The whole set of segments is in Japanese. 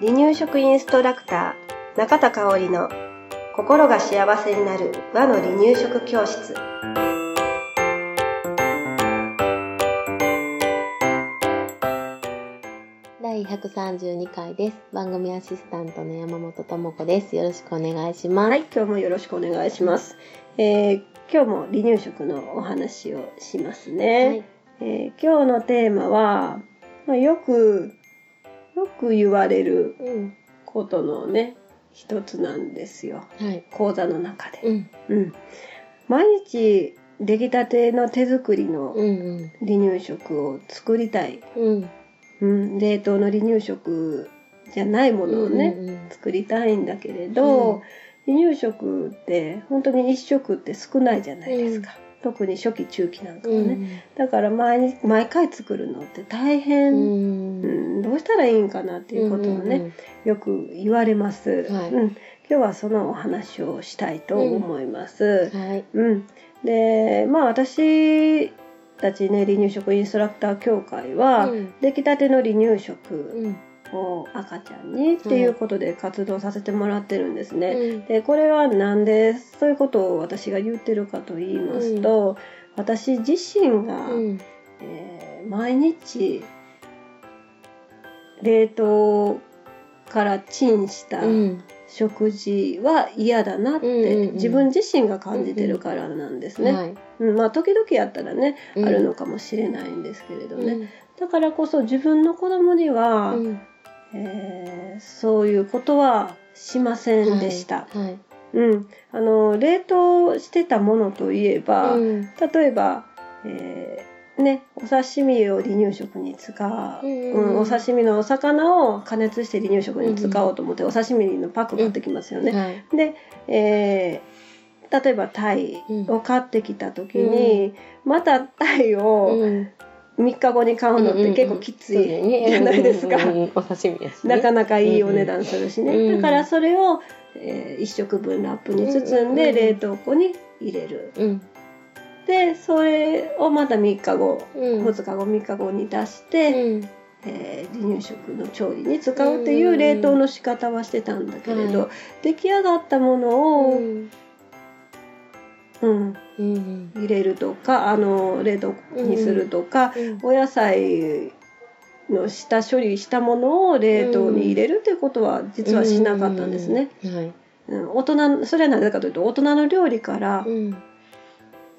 離乳食インストラクター中田香織の心が幸せになる和の離乳食教室第132回です。番組アシスタントの山本智子です。よろしくお願いします。はい今日もよろしくお願いします、えー今日も離乳食のお話をしますね、はい。えー今日のテーマは、まあ、よくよく言われるうん。ことのね一つなんですよはい。講座の中で、うん。うん、毎日出来たての手作りの。離乳食を作りたい、うん。うん、冷凍の離乳食じゃないものをね、うんうん作りたいんだけれど、うん離乳食って本当に一食って少ないじゃないですか、特に初期中期なんかはうん。ね、だから毎日毎回作るのって大う変、ん。うんどうしたらいいんかなっていうことをね、よく言われます、はいうん、今日はそのお話をしたいと思います。うんうん。はい。うんでまあ私たちね離乳食インストラクター協会は、うん出来たての離乳食うん。を赤ちゃんにっていうことで活動させてもらってるんですね。うん。でこれはなんでそういうことを私が言ってるかと言いますと、私自身が、うん。えー毎日冷凍からチンしたうん。食事は嫌だなっうんうんうんて自分自身が感じてるからなんですね。はい。うんまあ時々やったらね、うんあるのかもしれないんですけれどね、うん。だからこそ自分の子供には、うん。えーそういうことはしませんでした。はい。うん、あの冷凍してたものといえば、うん。例えば、えーね、お刺身を離乳食に使う、うんうんお刺身のお魚を加熱して離乳食に使おうと思って、お刺身のパック買ってきますよね。はい。で、えー例えばタイを買ってきた時に、またタイをうん。3日後に買うのって結構きついじゃないですか。お刺身。なかなかいいお値段するしね、うんだからそれを、え1食分ラップに包んでうん冷凍庫に入れるうん。でそれをまた3日後うん。2日後3日後に出して、うん。えー離乳食の調理に使うっていう冷凍の仕方はしてたんだけれど、はい出来上がったものを、うん。入れるとかあの冷凍にするとか、お野菜の下処理したものを冷凍に入れるっていうことは実はしなかったんですね。うん。はい。うん大人それはなぜかというと大人の料理からうん。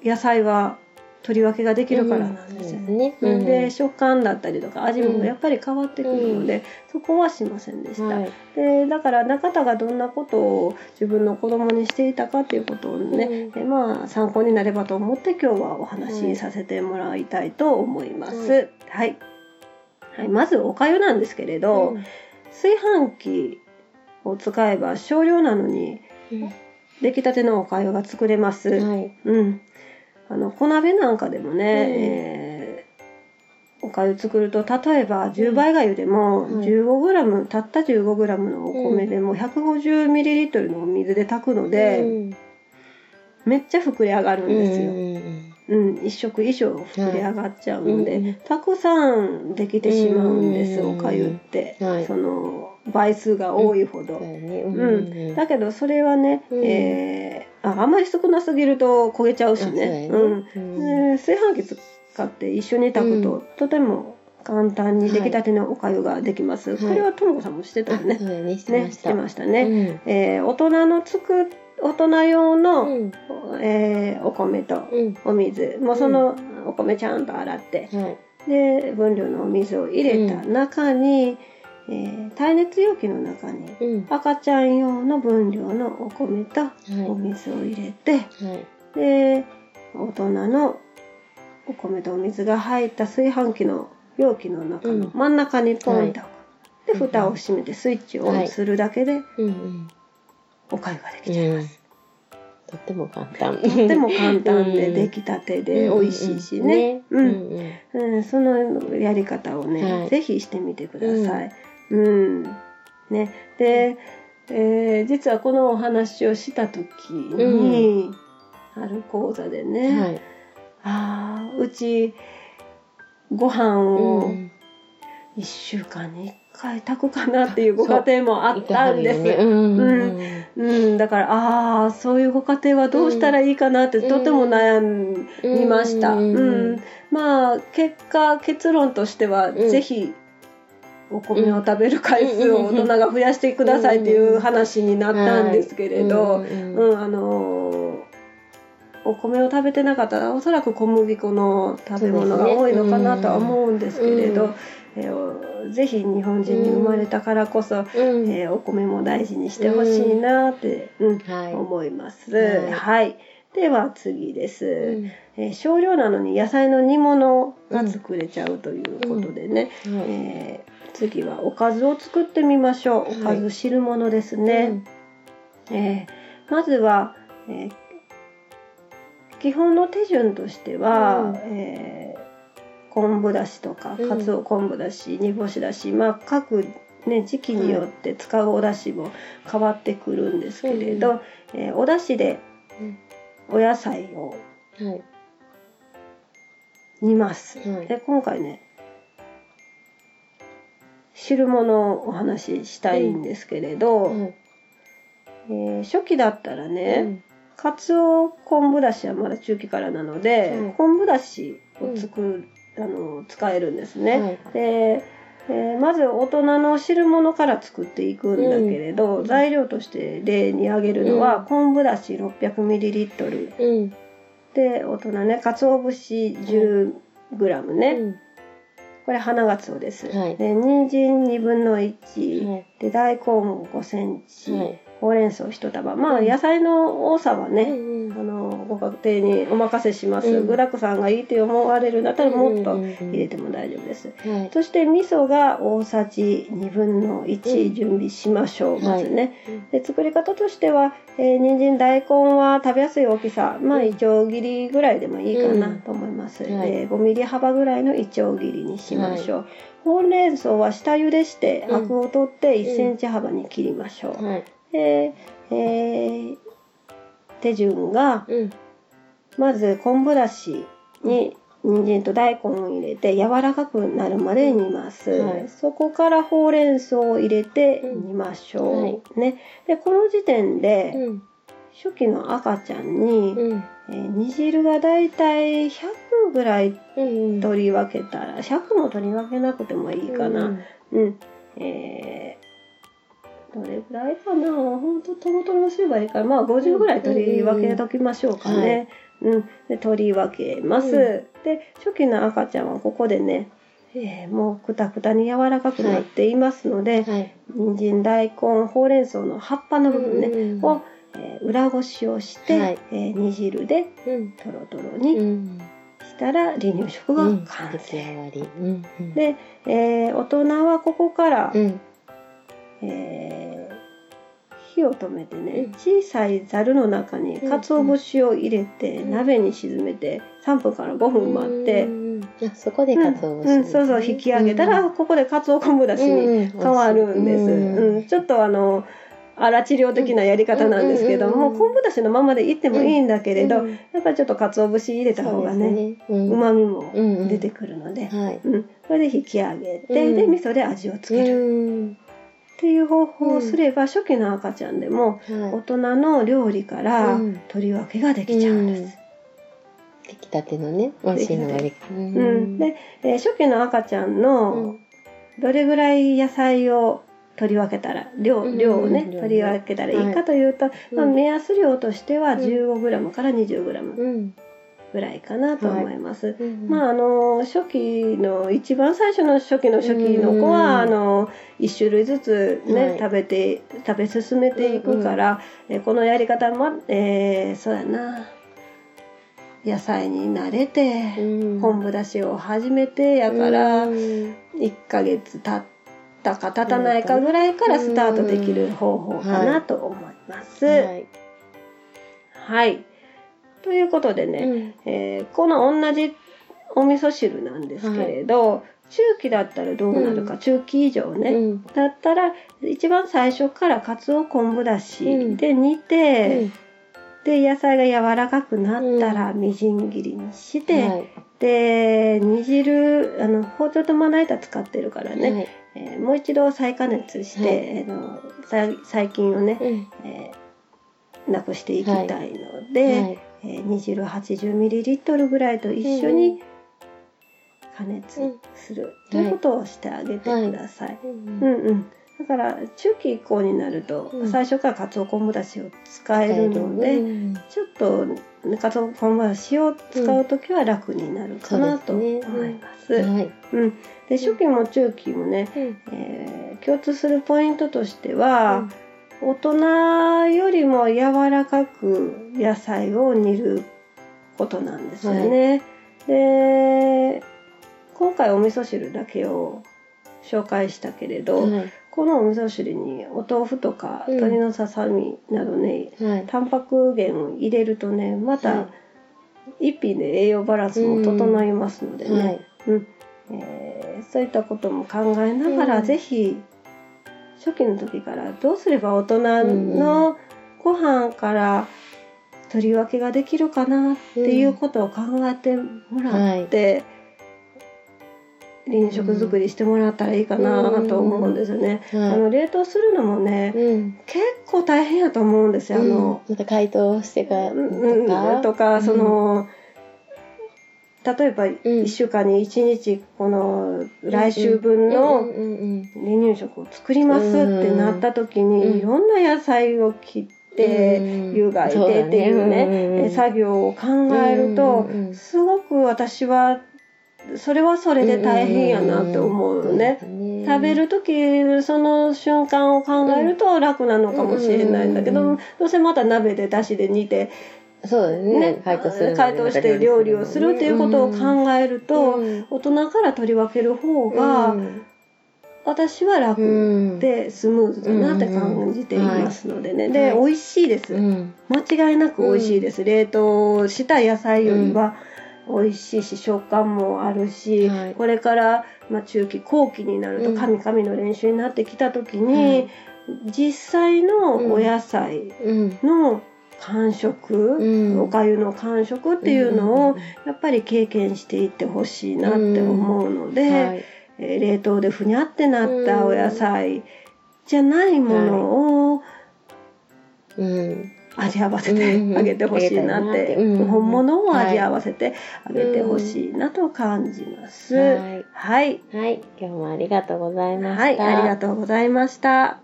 野菜は取り分けができるからなんですよね。ね。うんで食感だったりとか味もやっぱり変わってくるので、そこはしませんでした。はい。でだから中田がどんなことを自分の子供にしていたかっていうことをね、うんえまあ参考になればと思って今日はお話しさせてもらいたいと思います。うんはい、はい、まずおかゆなんですけれど、炊飯器を使えば少量なのに出来たてのおかゆが作れます。はい。うん、あの小鍋なんかでもね、うん。えーおかゆ作ると例えば10倍がゆでもうん。15g、たった 15g のお米でも 150ml のお水で炊くので、うん。めっちゃ膨れ上がるんですよ。うんうん、一食以上膨れ上がっちゃうので、うんたくさんできてしまうんです、うんおかゆって、はい。その倍数が多いほど。だけどそれはね、うん。えーああまり少なすぎると焦げちゃうしね。炊飯器使って一緒に炊くと、うん。とても簡単に出来たてのおかゆができます。はい。これはともこさんもしてたよね。ね。してね、ましした。てましたね。ねえー大人のつく大人用の、うん。えーお米とうん。お水、もうそのお米ちゃんと洗って、はい。で分量のお水を入れた中に、えー耐熱容器の中にうん。赤ちゃん用の分量のお米とはい。お水を入れて、はい。で大人のお米とお水が入った炊飯器の容器の中のうん。真ん中にポンと、はで蓋を閉めてスイッチをオンするだけでおかゆができちゃいます。とっても簡単。とっても簡単でうん。出来たてで美味しいしね。ううん。んうん。うん、そのやり方をね、はい。ぜひしてみてください。うん。ね。で、えー実はこのお話をした時に、ある講座でね、はい。ああうちご飯うをん1週間に1回炊くかなっていうご家庭もあったんです。うん。うん。うん、だからああそういうご家庭はどうしたらいいかなって、うんとても悩みました。ううん。ん。まあ結果結論としては、うん。ぜひお米を食べる回数を大人が増やしてくださいっていう話になったんですけれど、うんうんうん、あのーお米を食べてなかったらおそらく小麦粉の食べ物が多いのかなとは思うんですけれど、うん。えーぜひ日本人に生まれたからこそ、うん。えーお米も大事にしてほしいなって、うん。はい。思います。はい。はい、では次です、うん。えー少量なのに野菜の煮物が作れちゃうということでね、はい。えー次はおかずを作ってみましょう。おかず汁物ですね。えーまずは、えー基本の手順としては、うん。えー昆布だしとかうん。かつお昆布だし、煮干しだし、まあ、各、ね、時期によって使うお出汁も変わってくるんですけれど、うえーお出汁でお野菜をうんはい。煮ます。はい。で今回ね汁物をお話ししたいんですけれど、はいえー初期だったらね、うん。かつお昆布だしはまだ中期からなので、うん。昆布だしを作る、あの使えるんですね。はいで、えーまず大人の汁物から作っていくんだけれど、うん。材料として例に挙げるのは、うん。昆布だし 600ml うん。で大人ね鰹節 10g ね、うんこれ花がつおです。はい。で人参2分の1、はい。で大根5センチ、はいほうれん草1束。まあうん。野菜の多さはね、うんあのご家庭にお任せします、うん。具沢山がいいって思われるんだったらもっと入入れても大丈夫です、はい。そして味噌が大さじ2分のう1ん。準備しましょう、まずね、うん。で作り方としては、えー、人参大根は食べやすい大きさ。まあうん。いちょう切りぐらいでもいいかなうん。と思います、はい。えー5ミリ幅ぐらいのいちょう切りにしましょう、ほうれん草は下茹でしてうんアクを取って1センチ幅に切りましょう、はいで、えー手順がうん。まず昆布だしに人参と大根を入れて柔らかくなるまで煮ます、はい。そこからほうれん草を入れてうん煮ましょう、はいね、でこの時点でうん。初期の赤ちゃんに、うん。えー煮汁がだいたい100ぐらいうん取り分けたら100も取り分けなくてもいいかな、うん、えーどれぐらいかな？本当トロトロすればいいからまあ50ぐらい取り分けときましょうかね。うん、で取り分けます。うん。で初期の赤ちゃんはここでね、えーもうくたくたに柔らかくなっていますので、はい。人参大根ほうれん草の葉っぱの部分ね、うんを、えー裏ごしをして、はい。えー煮汁でうん。トロトロうにん。したら離乳食がうん。完成。で、えー大人はここから、うんえー。火を止めてね、うん。小さいざるの中にうん。鰹節を入れて、うん。鍋に沈めて3分から5分待って、そこでうん。鰹節うんそうそう引き上げたら、ここで鰹昆布だしに変わるんです、うん。ちょっとあの荒治療的なやり方なんですけども、うん昆布だしのままでいってもいいんだけれど、うんやっぱりちょっと鰹節入れた方がねうまみも出てくるので、はい。うん。これで引き上げて、うん。で味噌で味をつける、うんっていう方法をすれば、初期の赤ちゃんでもはい大人の料理からうん。取り分けができちゃうんです。出来たてのね美味しいのができううん。で、えー初期の赤ちゃんの、うん。どれぐらい野菜を取り分けたら量うん。量をね、量ね。取り分けたらいいかというと、まあ、うん目安量としてはうん。15g から 20g うんぐらいかなと思います。うんまああの初期の一番最初の初期の初期の子は、うんあの1種類ずつね、はい。食べて食べ進めていくから、えこのやり方も、えーそうやな。野菜に慣れて、うん。昆布だしを始めてやから、うん。1ヶ月経ったか経たないかぐらいからスタートできる方法かなと思います。はい。はい。ということでね、うん。えーこの同じお味噌汁なんですけれど、中期だったらどうなるか、う中期以上ね、うん。だったら一番最初からかつお昆布だしで煮て、で野菜が柔らかくなったらみじん切りにして、はい。で煮汁あの包丁とまな板使ってるからね、はい。えーもう一度再加熱して、はい。あのさ細菌をね、うん。えーなくしていきたいので、はいえー煮汁 80ml ぐらいと一緒に加熱する、ということをしてあげてください。うんうんうん。だから中期以降になると、うん。最初からかつお昆布だしを使えるので、うん。ちょっとかつお昆布だしを使う時は楽になるかなと思います。はい。うん、で初期も中期もね、うん。えー共通するポイントとしては、大人よりも柔らかく野菜を煮ることなんですよね。で今回お味噌汁だけを紹介したけれど、はい。このお味噌汁にお豆腐とかうん鶏のささみなどね、はい。タンパク源を入れるとねまはた一品で栄養バランスも整いますのでね、はい。うん。えーそういったことも考えながら、うん。ぜひ初期の時からどうすれば大人のご飯から取り分けができるかなっていうことを考えてもらって、離乳食作りしてもらったらいいかなと思うんですよね。あはの冷凍するのもねいうん。結構大変やと思うんですよ。あの、また解凍してからとか。とか、うん。その例えばん。1週間に1日この来週分の離乳食を作りますってなった時に、うん。いろんな野菜を切って、うん。湯がいてっていうね、え作業を考えると、すごく私はそれはそれで大変やなって思うのね。食べる時その瞬間を考えると楽なのかもしれないんだけど、どうせまた鍋でだしで煮て、そうですね。ね。解凍する解凍して料理をするっていうことを考えると、うん。大人から取り分ける方が、私は楽うん。でスムーズだなって感じていますのでね、で、はい。美味しいです、うん。間違いなく美味しいです、冷凍した野菜よりは美味しいし食感もあるし、はい。これから、まあ、中期後期になるとうん。カミカミの練習になってきた時に、実際のお野菜うん。の感触、うん。おかゆの感触っていうのをんやっぱり経験していってほしいなって思うので、はい。えー冷凍でふにゃってなったお野菜じゃないものをうん。味合わせてあげてほしいなって、うん。うん。本物を味合わせてあげてほしいなと感じます。はい。はい。はい。今日もありがとうございました。はい、ありがとうございました。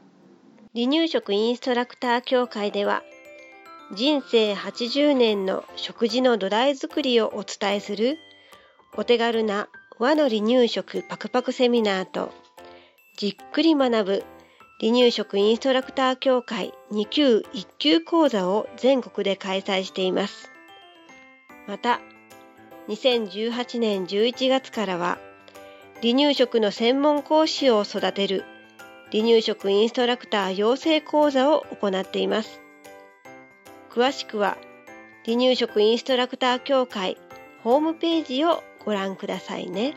離乳食インストラクター協会では人生80年の食事の土台作りをお伝えするお手軽な和の離乳食パクパクセミナーとじっくり学ぶ離乳食インストラクター協会2級1級講座を全国で開催しています。また、2018年11月からは離乳食の専門講師を育てる離乳食インストラクター養成講座を行っています。詳しくは離乳食インストラクター協会ホームページをご覧くださいね。